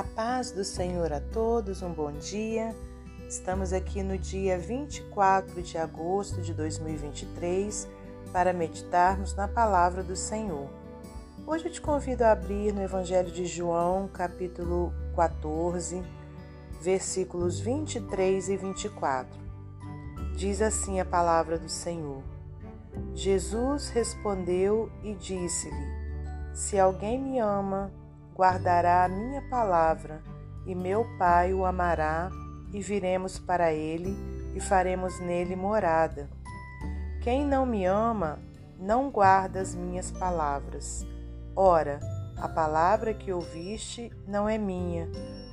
A paz do Senhor a todos, um bom dia. Estamos aqui no dia 24 de agosto de 2023 para meditarmos na palavra do Senhor. Hoje eu te convido a abrir no Evangelho de João, capítulo 14, versículos 23 e 24. Diz assim a palavra do Senhor: Jesus respondeu e disse-lhe: Se alguém me ama, guardará a minha palavra, e meu Pai o amará, e viremos para ele e faremos nele morada. Quem não me ama, não guarda as minhas palavras. Ora, a palavra que ouviste não é minha,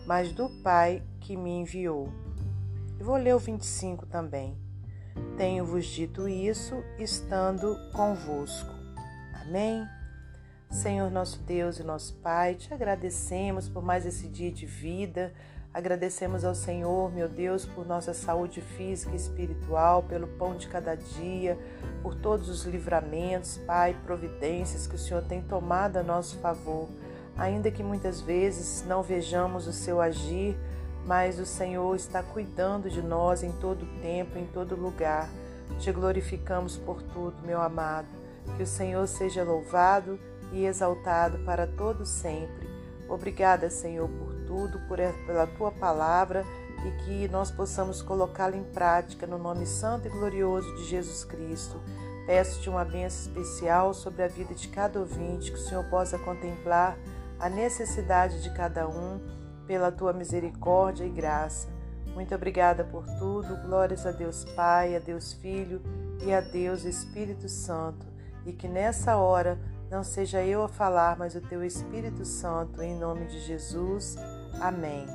mas do Pai que me enviou. Vou ler o 25 também. Tenho-vos dito isso estando convosco. Amém? Senhor nosso Deus e nosso Pai, te agradecemos por mais esse dia de vida. Agradecemos ao Senhor, meu Deus, por nossa saúde física e espiritual, pelo pão de cada dia, por todos os livramentos, Pai, providências que o Senhor tem tomado a nosso favor. Ainda que muitas vezes não vejamos o seu agir, mas o Senhor está cuidando de nós em todo tempo, em todo lugar. Te glorificamos por tudo, meu amado. Que o Senhor seja louvado e exaltado para todo sempre. Obrigada, Senhor, por tudo, por, pela tua palavra e que nós possamos colocá-la em prática no nome santo e glorioso de Jesus Cristo. Peço-te uma bênção especial sobre a vida de cada ouvinte, que o Senhor possa contemplar a necessidade de cada um pela tua misericórdia e graça. Muito obrigada por tudo. Glórias a Deus Pai, a Deus Filho e a Deus Espírito Santo. E que nessa hora não seja eu a falar, mas o teu Espírito Santo, em nome de Jesus. Amém.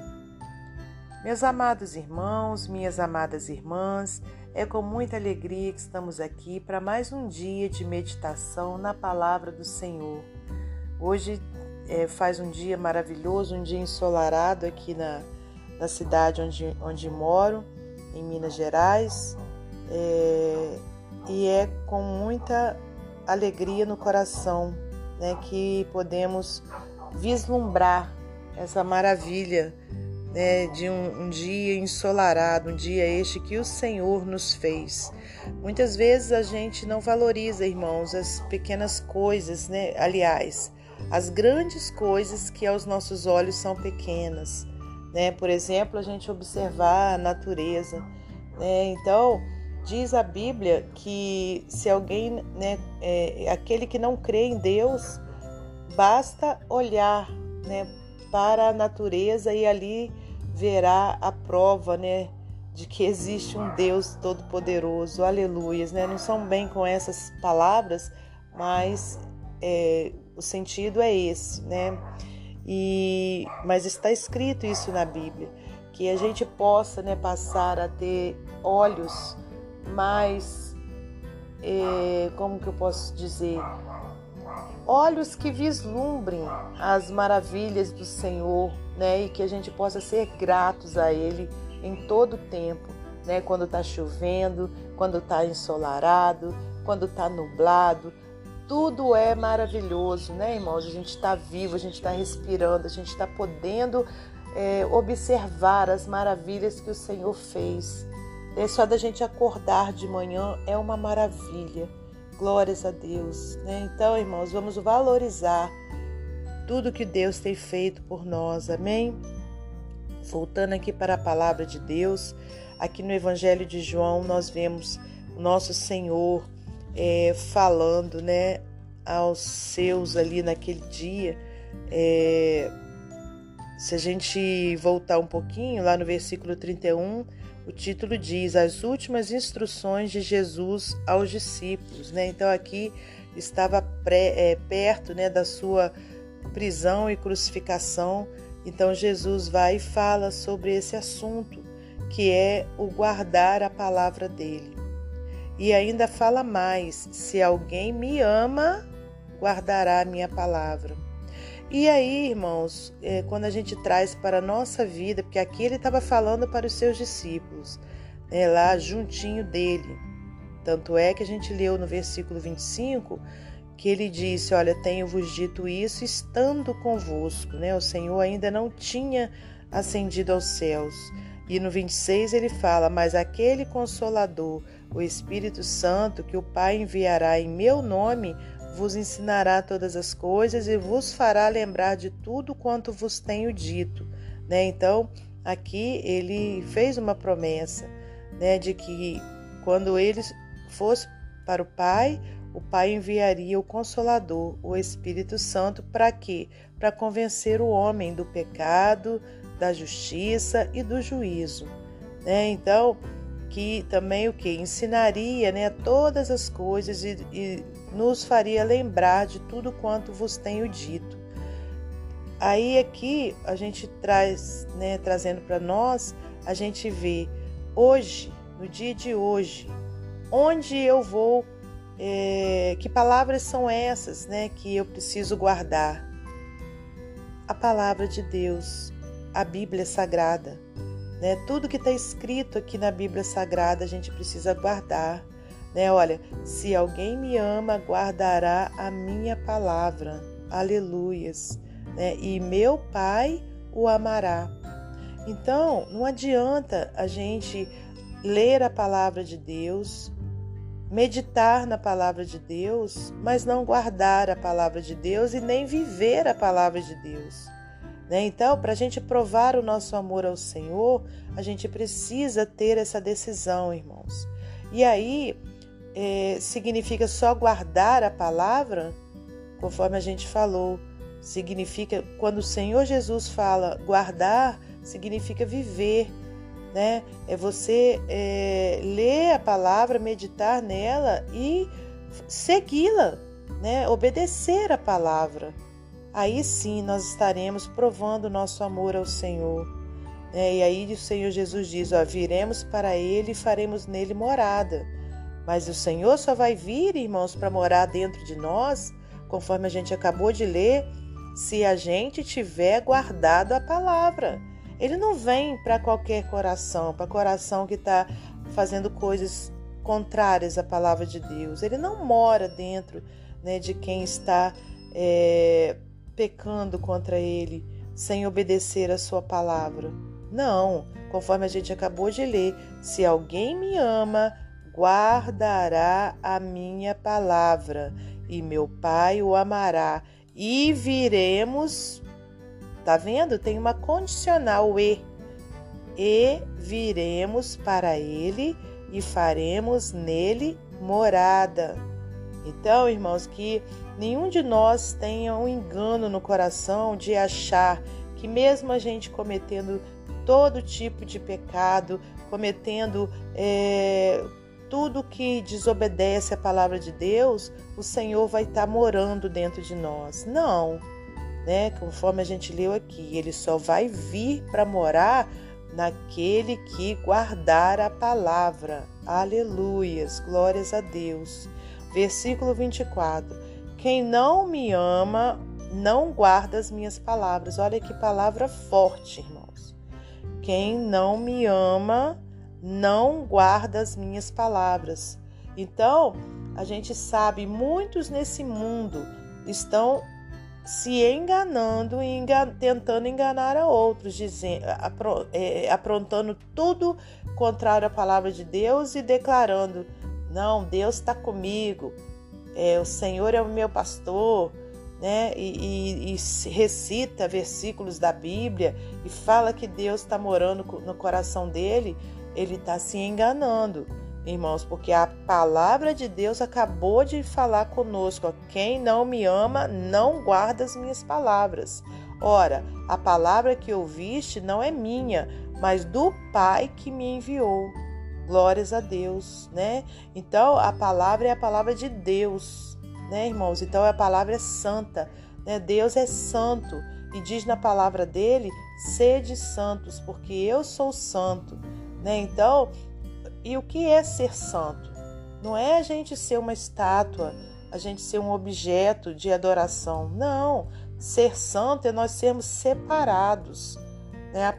Meus amados irmãos, minhas amadas irmãs, é com muita alegria que estamos aqui para mais um dia de meditação na palavra do Senhor. Hoje é, faz um dia maravilhoso, um dia ensolarado aqui na, na cidade onde, onde moro, em Minas Gerais, é, e é com muita alegria no coração né, que podemos vislumbrar essa maravilha né, de um, um, dia ensolarado, um dia este que o Senhor nos fez. Muitas vezes a gente não valoriza, irmãos, as pequenas coisas, né? Aliás, as grandes coisas que aos nossos olhos são pequenas, né? Por exemplo, a gente observar a natureza, né? Então, diz a Bíblia que se alguém, né, é, aquele que não crê em Deus, basta olhar, né, para a natureza e ali verá a prova, né, de que existe um Deus todo-poderoso. Aleluias, né? Não são bem com essas palavras, mas é, o sentido é esse, né? E, mas está escrito isso na Bíblia, que a gente possa né, passar a ter olhos mais, é, como que eu posso dizer, olhos que vislumbrem as maravilhas do Senhor, né? E que a gente possa ser gratos a Ele em todo o tempo, né? Quando está chovendo, quando está ensolarado, quando está nublado, tudo é maravilhoso, né, irmãos? A gente está vivo, a gente está respirando, a gente está podendo é, observar as maravilhas que o Senhor fez. É só da gente acordar de manhã é uma maravilha. Glórias a Deus. Né? Então, irmãos, vamos valorizar tudo que Deus tem feito por nós. Amém? Voltando aqui para a palavra de Deus, aqui no Evangelho de João, nós vemos nosso Senhor é, falando né, aos seus ali naquele dia. É, se a gente voltar um pouquinho, lá no versículo 31, o título diz As últimas instruções de Jesus aos discípulos. Né? Então aqui estava pré, é, perto né, da sua prisão e crucificação. Então Jesus vai e fala sobre esse assunto, que é o guardar a palavra dele. E ainda fala mais: se alguém me ama, guardará a minha palavra. E aí, irmãos, é, quando a gente traz para a nossa vida, porque aqui ele estava falando para os seus discípulos, né, lá juntinho dele. Tanto é que a gente leu no versículo 25 que ele disse: Olha, tenho-vos dito isso estando convosco. Né? O Senhor ainda não tinha ascendido aos céus. E no 26 ele fala: Mas aquele consolador, o Espírito Santo, que o Pai enviará em meu nome, vos ensinará todas as coisas e vos fará lembrar de tudo quanto vos tenho dito. Né? Então, aqui ele fez uma promessa né, de que quando ele fosse para o Pai, o Pai enviaria o Consolador, o Espírito Santo, para quê? Para convencer o homem do pecado, da justiça e do juízo. Né? Então, que também o que? Ensinaria né, todas as coisas e, e nos faria lembrar de tudo quanto vos tenho dito. Aí aqui a gente traz, né, trazendo para nós, a gente vê hoje, no dia de hoje, onde eu vou é, que palavras são essas né, que eu preciso guardar? A palavra de Deus, a Bíblia Sagrada. Né? Tudo que está escrito aqui na Bíblia Sagrada a gente precisa guardar. Né? Olha, se alguém me ama, guardará a minha palavra. Aleluias. Né? E meu Pai o amará. Então, não adianta a gente ler a palavra de Deus, meditar na palavra de Deus, mas não guardar a palavra de Deus e nem viver a palavra de Deus. Né? Então, para a gente provar o nosso amor ao Senhor, a gente precisa ter essa decisão, irmãos. E aí, é, significa só guardar a palavra, conforme a gente falou. Significa, quando o Senhor Jesus fala guardar, significa viver né? É você é, ler a palavra, meditar nela e segui-la, né? Obedecer a palavra. Aí sim nós estaremos provando nosso amor ao Senhor. Né? E aí o Senhor Jesus diz: ó, viremos para Ele e faremos nele morada. Mas o Senhor só vai vir, irmãos, para morar dentro de nós, conforme a gente acabou de ler, se a gente tiver guardado a palavra. Ele não vem para qualquer coração, para coração que está fazendo coisas contrárias à palavra de Deus. Ele não mora dentro né, de quem está é, pecando contra ele, sem obedecer a sua palavra. Não, conforme a gente acabou de ler, se alguém me ama, guardará a minha palavra, e meu Pai o amará, e viremos Tá vendo? Tem uma condicional e. E viremos para ele e faremos nele morada. Então, irmãos, que nenhum de nós tenha um engano no coração de achar que, mesmo a gente cometendo todo tipo de pecado, cometendo é, tudo que desobedece à palavra de Deus, o Senhor vai estar morando dentro de nós. Não né? Conforme a gente leu aqui, ele só vai vir para morar naquele que guardar a palavra. Aleluias, glórias a Deus. Versículo 24: Quem não me ama, não guarda as minhas palavras. Olha que palavra forte, irmãos. Quem não me ama, não guarda as minhas palavras. Então, a gente sabe, muitos nesse mundo estão se enganando e engan tentando enganar a outros, dizendo, é, aprontando tudo contrário à palavra de Deus e declarando: não, Deus está comigo, é, o Senhor é o meu pastor, né? E, e, e recita versículos da Bíblia e fala que Deus está morando no coração dele, ele está se enganando irmãos, porque a palavra de Deus acabou de falar conosco: quem não me ama não guarda as minhas palavras. Ora, a palavra que ouviste não é minha, mas do Pai que me enviou. Glórias a Deus, né? Então, a palavra é a palavra de Deus, né, irmãos? Então, a palavra é santa, né? Deus é santo e diz na palavra dele: sede santos, porque eu sou santo, né? Então, e o que é ser santo? Não é a gente ser uma estátua, a gente ser um objeto de adoração. Não. Ser santo é nós sermos separados. Né?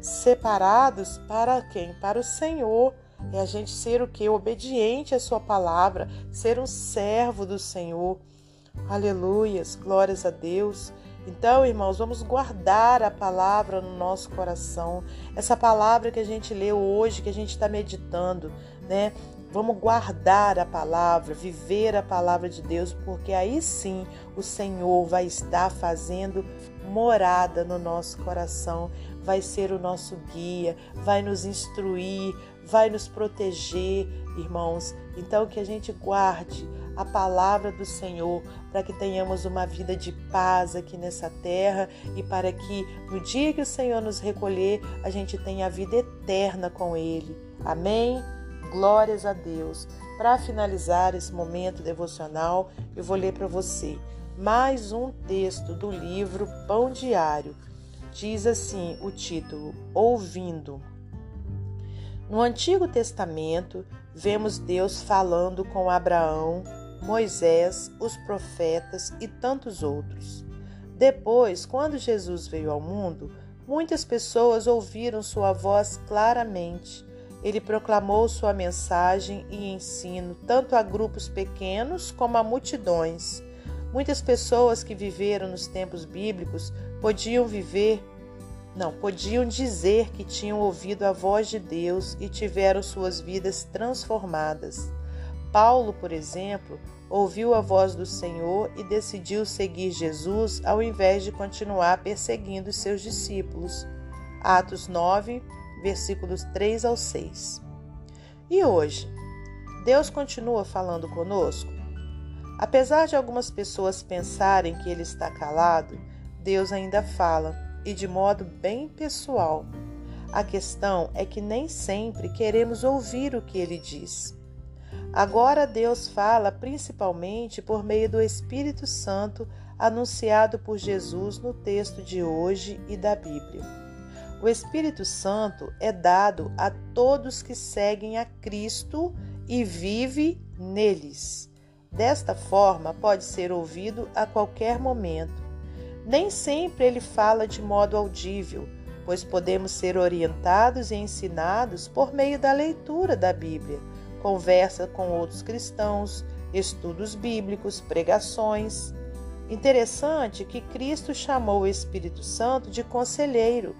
Separados para quem? Para o Senhor. É a gente ser o que? Obediente à Sua palavra, ser um servo do Senhor. Aleluias, glórias a Deus. Então, irmãos, vamos guardar a palavra no nosso coração. Essa palavra que a gente leu hoje, que a gente está meditando, né? Vamos guardar a palavra, viver a palavra de Deus, porque aí sim o Senhor vai estar fazendo morada no nosso coração, vai ser o nosso guia, vai nos instruir, vai nos proteger, irmãos. Então que a gente guarde a palavra do Senhor para que tenhamos uma vida de paz aqui nessa terra e para que no dia que o Senhor nos recolher, a gente tenha a vida eterna com ele. Amém. Glórias a Deus. Para finalizar esse momento devocional, eu vou ler para você mais um texto do livro Pão Diário. Diz assim o título: Ouvindo. No Antigo Testamento, vemos Deus falando com Abraão, Moisés, os profetas e tantos outros. Depois, quando Jesus veio ao mundo, muitas pessoas ouviram sua voz claramente. Ele proclamou sua mensagem e ensino tanto a grupos pequenos como a multidões. Muitas pessoas que viveram nos tempos bíblicos podiam viver, não, podiam dizer que tinham ouvido a voz de Deus e tiveram suas vidas transformadas. Paulo, por exemplo, ouviu a voz do Senhor e decidiu seguir Jesus ao invés de continuar perseguindo seus discípulos. Atos 9, versículos 3 ao 6. E hoje, Deus continua falando conosco? Apesar de algumas pessoas pensarem que ele está calado, Deus ainda fala e de modo bem pessoal. A questão é que nem sempre queremos ouvir o que ele diz. Agora Deus fala principalmente por meio do Espírito Santo anunciado por Jesus no texto de hoje e da Bíblia. O Espírito Santo é dado a todos que seguem a Cristo e vive neles. Desta forma, pode ser ouvido a qualquer momento. Nem sempre ele fala de modo audível, pois podemos ser orientados e ensinados por meio da leitura da Bíblia, conversa com outros cristãos, estudos bíblicos, pregações. Interessante que Cristo chamou o Espírito Santo de conselheiro,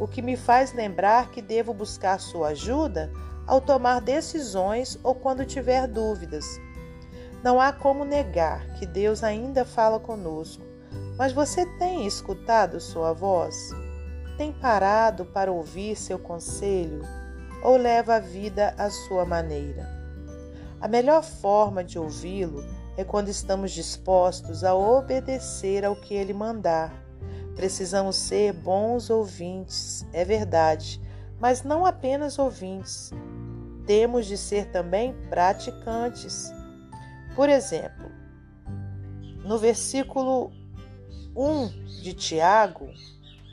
o que me faz lembrar que devo buscar sua ajuda ao tomar decisões ou quando tiver dúvidas não há como negar que Deus ainda fala conosco, mas você tem escutado sua voz? Tem parado para ouvir seu conselho? Ou leva a vida à sua maneira? A melhor forma de ouvi-lo é quando estamos dispostos a obedecer ao que ele mandar. Precisamos ser bons ouvintes, é verdade, mas não apenas ouvintes. Temos de ser também praticantes. Por exemplo, no versículo 1 de Tiago,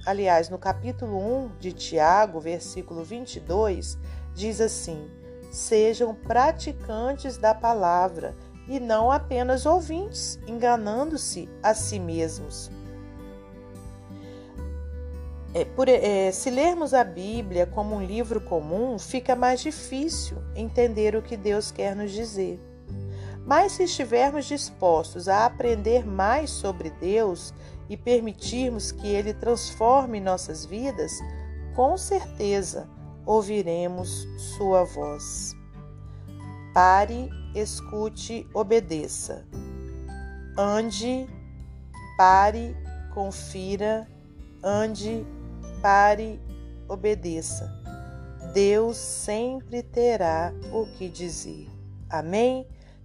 aliás, no capítulo 1 de Tiago, versículo 22, diz assim: Sejam praticantes da palavra e não apenas ouvintes, enganando-se a si mesmos. É, por, é, se lermos a Bíblia como um livro comum, fica mais difícil entender o que Deus quer nos dizer. Mas se estivermos dispostos a aprender mais sobre Deus e permitirmos que Ele transforme nossas vidas, com certeza ouviremos Sua voz. Pare, escute, obedeça. Ande, pare, confira, ande, pare, obedeça. Deus sempre terá o que dizer. Amém?